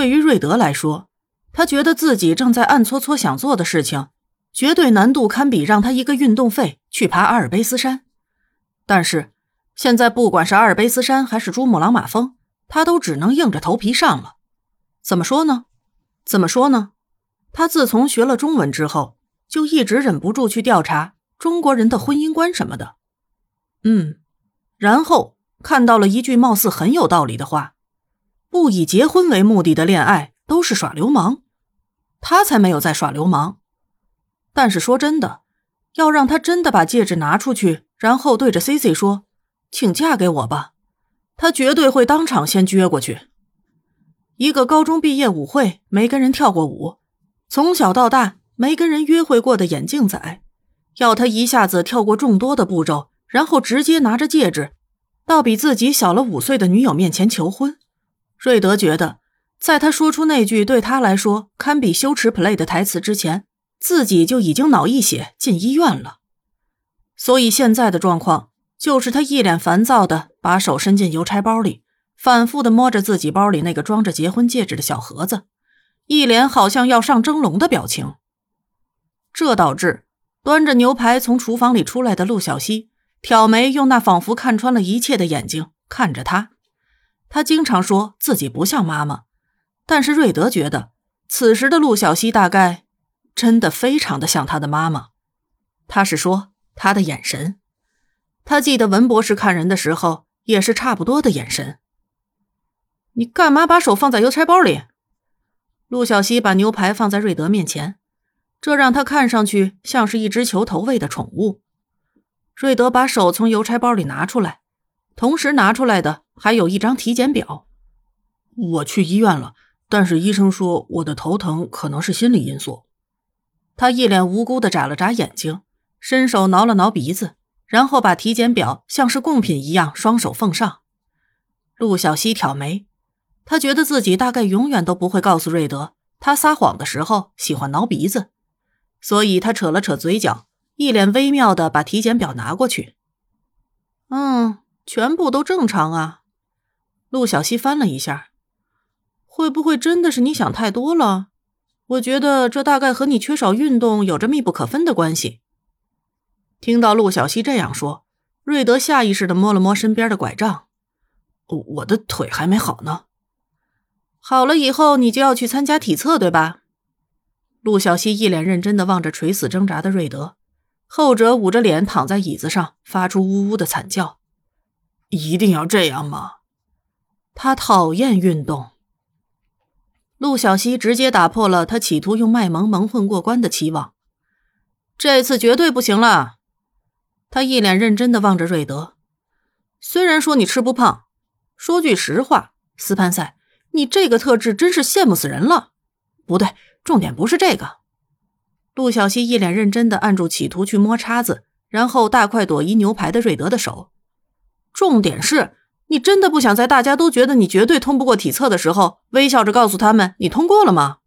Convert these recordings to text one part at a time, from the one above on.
对于瑞德来说，他觉得自己正在暗搓搓想做的事情，绝对难度堪比让他一个运动费去爬阿尔卑斯山。但是现在，不管是阿尔卑斯山还是珠穆朗玛峰，他都只能硬着头皮上了。怎么说呢？怎么说呢？他自从学了中文之后，就一直忍不住去调查中国人的婚姻观什么的。嗯，然后看到了一句貌似很有道理的话：“不以结婚为目的的恋爱都是耍流氓。”他才没有在耍流氓。但是说真的，要让他真的把戒指拿出去，然后对着 C C 说：“请嫁给我吧。”他绝对会当场先撅过去。一个高中毕业舞会没跟人跳过舞，从小到大没跟人约会过的眼镜仔，要他一下子跳过众多的步骤，然后直接拿着戒指到比自己小了五岁的女友面前求婚。瑞德觉得，在他说出那句对他来说堪比羞耻 play 的台词之前，自己就已经脑溢血进医院了。所以现在的状况。就是他一脸烦躁的把手伸进邮差包里，反复的摸着自己包里那个装着结婚戒指的小盒子，一脸好像要上蒸笼的表情。这导致端着牛排从厨房里出来的陆小西挑眉，用那仿佛看穿了一切的眼睛看着他。他经常说自己不像妈妈，但是瑞德觉得此时的陆小西大概真的非常的像他的妈妈。他是说他的眼神。他记得文博士看人的时候也是差不多的眼神。你干嘛把手放在邮差包里？陆小西把牛排放在瑞德面前，这让他看上去像是一只求投喂的宠物。瑞德把手从邮差包里拿出来，同时拿出来的还有一张体检表。我去医院了，但是医生说我的头疼可能是心理因素。他一脸无辜的眨了眨眼睛，伸手挠了挠鼻子。然后把体检表像是贡品一样双手奉上。陆小西挑眉，他觉得自己大概永远都不会告诉瑞德，他撒谎的时候喜欢挠鼻子，所以他扯了扯嘴角，一脸微妙的把体检表拿过去。嗯，全部都正常啊。陆小西翻了一下，会不会真的是你想太多了？我觉得这大概和你缺少运动有着密不可分的关系。听到陆小西这样说，瑞德下意识的摸了摸身边的拐杖。我的腿还没好呢。好了以后，你就要去参加体测，对吧？陆小西一脸认真的望着垂死挣扎的瑞德，后者捂着脸躺在椅子上，发出呜呜的惨叫。一定要这样吗？他讨厌运动。陆小西直接打破了他企图用卖萌蒙混过关的期望。这次绝对不行了。他一脸认真的望着瑞德，虽然说你吃不胖，说句实话，斯潘塞，你这个特质真是羡慕死人了。不对，重点不是这个。陆小西一脸认真的按住企图去摸叉子，然后大快朵颐牛排的瑞德的手。重点是你真的不想在大家都觉得你绝对通不过体测的时候，微笑着告诉他们你通过了吗？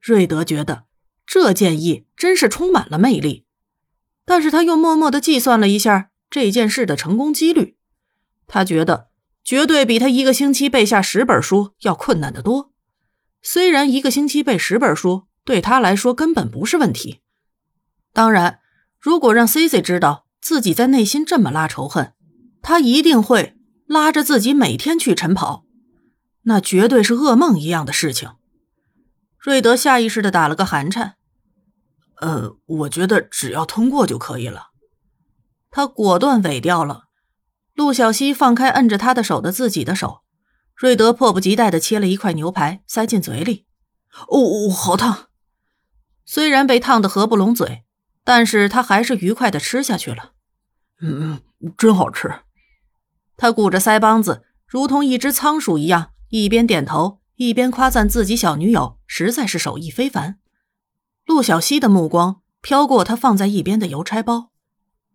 瑞德觉得这建议真是充满了魅力。但是他又默默的计算了一下这件事的成功几率，他觉得绝对比他一个星期背下十本书要困难得多。虽然一个星期背十本书对他来说根本不是问题，当然，如果让 C C 知道自己在内心这么拉仇恨，他一定会拉着自己每天去晨跑，那绝对是噩梦一样的事情。瑞德下意识的打了个寒颤。呃，我觉得只要通过就可以了。他果断尾掉了。陆小西放开摁着他的手的自己的手，瑞德迫不及待的切了一块牛排塞进嘴里。哦，好烫！虽然被烫得合不拢嘴，但是他还是愉快的吃下去了。嗯，真好吃。他鼓着腮帮子，如同一只仓鼠一样，一边点头一边夸赞自己小女友实在是手艺非凡。陆小西的目光飘过他放在一边的邮差包，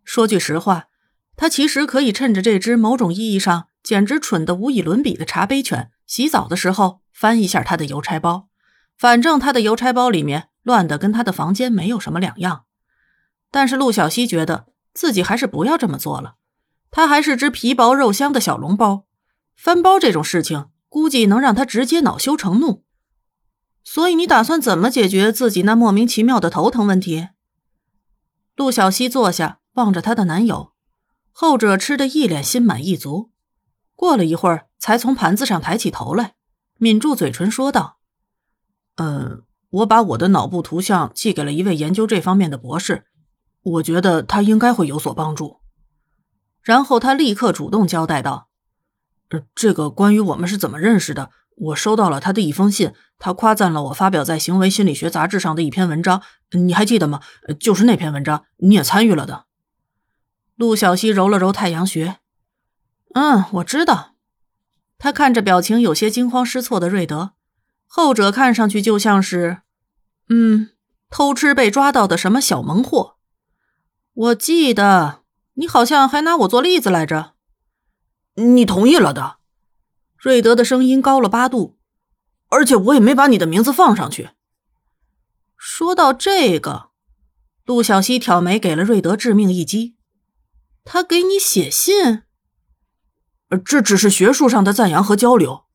说句实话，他其实可以趁着这只某种意义上简直蠢得无以伦比的茶杯犬洗澡的时候翻一下他的邮差包，反正他的邮差包里面乱的跟他的房间没有什么两样。但是陆小西觉得自己还是不要这么做了，他还是只皮薄肉香的小笼包，翻包这种事情估计能让他直接恼羞成怒。所以你打算怎么解决自己那莫名其妙的头疼问题？陆小西坐下，望着她的男友，后者吃得一脸心满意足。过了一会儿，才从盘子上抬起头来，抿住嘴唇说道：“嗯，我把我的脑部图像寄给了一位研究这方面的博士，我觉得他应该会有所帮助。”然后他立刻主动交代道：“这个关于我们是怎么认识的，我收到了他的一封信，他夸赞了我发表在《行为心理学杂志》上的一篇文章，你还记得吗？就是那篇文章，你也参与了的。”陆小西揉了揉太阳穴，“嗯，我知道。”他看着表情有些惊慌失措的瑞德，后者看上去就像是，嗯，偷吃被抓到的什么小萌货。我记得。你好像还拿我做例子来着，你同意了的。瑞德的声音高了八度，而且我也没把你的名字放上去。说到这个，陆小西挑眉给了瑞德致命一击。他给你写信？这只是学术上的赞扬和交流。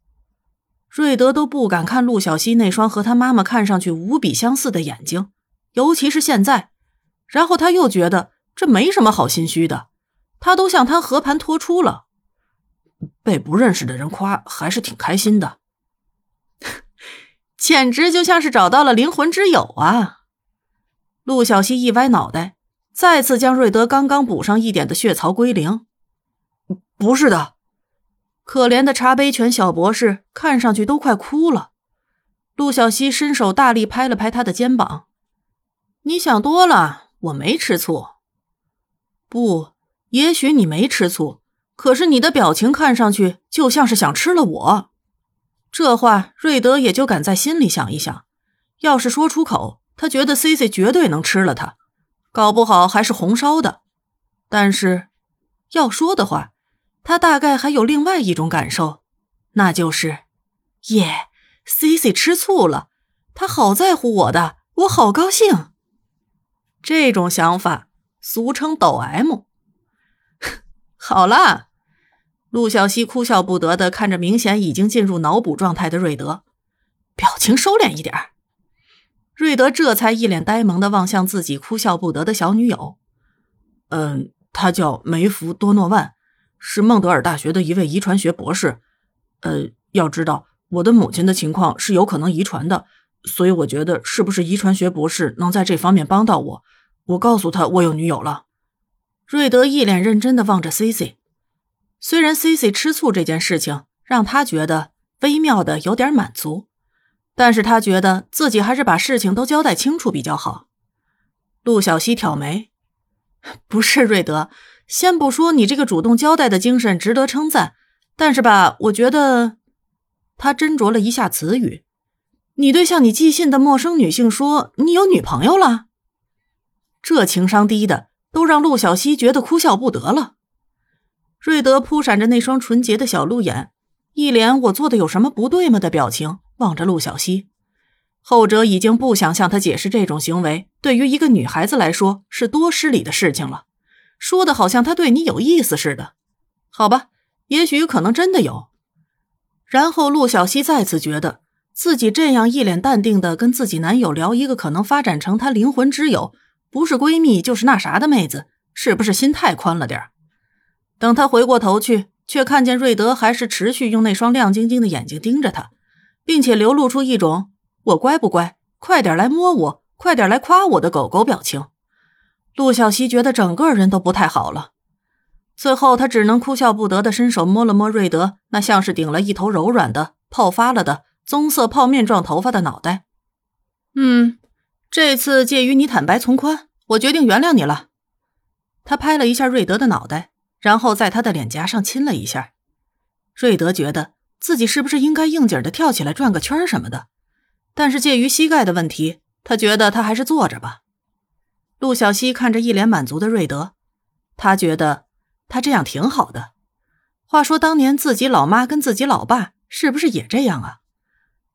瑞德都不敢看陆小西那双和他妈妈看上去无比相似的眼睛，尤其是现在。然后他又觉得。这没什么好心虚的，他都向他和盘托出了，被不认识的人夸还是挺开心的，简直就像是找到了灵魂之友啊！陆小西一歪脑袋，再次将瑞德刚刚补上一点的血槽归零。不是的，可怜的茶杯犬小博士看上去都快哭了。陆小西伸手大力拍了拍他的肩膀：“你想多了，我没吃醋。”不，也许你没吃醋，可是你的表情看上去就像是想吃了我。这话瑞德也就敢在心里想一想，要是说出口，他觉得 C C 绝对能吃了他，搞不好还是红烧的。但是要说的话，他大概还有另外一种感受，那就是耶，C C 吃醋了，他好在乎我的，我好高兴。这种想法。俗称抖 M。好了，陆小西哭笑不得的看着明显已经进入脑补状态的瑞德，表情收敛一点。瑞德这才一脸呆萌的望向自己哭笑不得的小女友。嗯，她叫梅弗多诺万，是孟德尔大学的一位遗传学博士。呃，要知道我的母亲的情况是有可能遗传的，所以我觉得是不是遗传学博士能在这方面帮到我？我告诉他我有女友了。瑞德一脸认真的望着 Cici，虽然 Cici 吃醋这件事情让他觉得微妙的有点满足，但是他觉得自己还是把事情都交代清楚比较好。陆小西挑眉，不是瑞德，先不说你这个主动交代的精神值得称赞，但是吧，我觉得，他斟酌了一下词语，你对向你寄信的陌生女性说你有女朋友了。这情商低的都让陆小西觉得哭笑不得了。瑞德扑闪着那双纯洁的小鹿眼，一脸“我做的有什么不对吗”的表情望着陆小西。后者已经不想向他解释这种行为对于一个女孩子来说是多失礼的事情了，说的好像他对你有意思似的。好吧，也许可能真的有。然后陆小西再次觉得自己这样一脸淡定的跟自己男友聊一个可能发展成他灵魂之友。不是闺蜜就是那啥的妹子，是不是心太宽了点等他回过头去，却看见瑞德还是持续用那双亮晶晶的眼睛盯着他，并且流露出一种“我乖不乖，快点来摸我，快点来夸我的狗狗”表情。陆小西觉得整个人都不太好了，最后他只能哭笑不得的伸手摸了摸瑞德那像是顶了一头柔软的泡发了的棕色泡面状头发的脑袋，嗯。这次介于你坦白从宽，我决定原谅你了。他拍了一下瑞德的脑袋，然后在他的脸颊上亲了一下。瑞德觉得自己是不是应该应景的跳起来转个圈什么的，但是介于膝盖的问题，他觉得他还是坐着吧。陆小西看着一脸满足的瑞德，他觉得他这样挺好的。话说当年自己老妈跟自己老爸是不是也这样啊？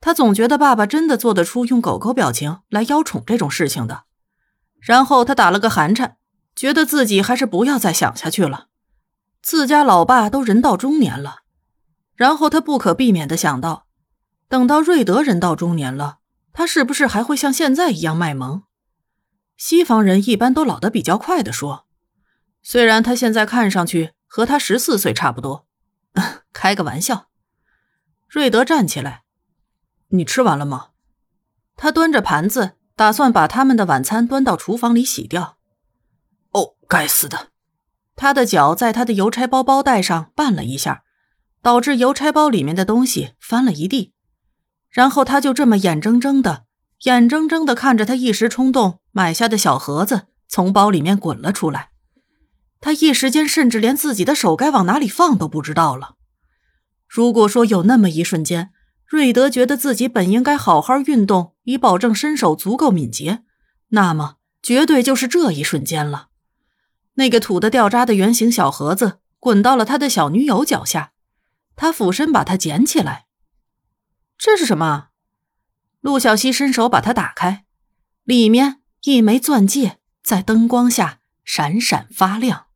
他总觉得爸爸真的做得出用狗狗表情来邀宠这种事情的，然后他打了个寒颤，觉得自己还是不要再想下去了。自家老爸都人到中年了，然后他不可避免的想到，等到瑞德人到中年了，他是不是还会像现在一样卖萌？西方人一般都老得比较快的说，虽然他现在看上去和他十四岁差不多，开个玩笑。瑞德站起来，你吃完了吗？他端着盘子，打算把他们的晚餐端到厨房里洗掉。哦，该死的！他的脚在他的邮差包包带上绊了一下。导致邮差包里面的东西翻了一地，然后他就这么眼睁睁的、眼睁睁的看着他一时冲动买下的小盒子从包里面滚了出来。他一时间甚至连自己的手该往哪里放都不知道了。如果说有那么一瞬间，瑞德觉得自己本应该好好运动，以保证身手足够敏捷，那么绝对就是这一瞬间了。那个土的掉渣的圆形小盒子滚到了他的小女友脚下。他俯身把它捡起来，这是什么？陆小西伸手把它打开，里面一枚钻戒在灯光下闪闪发亮。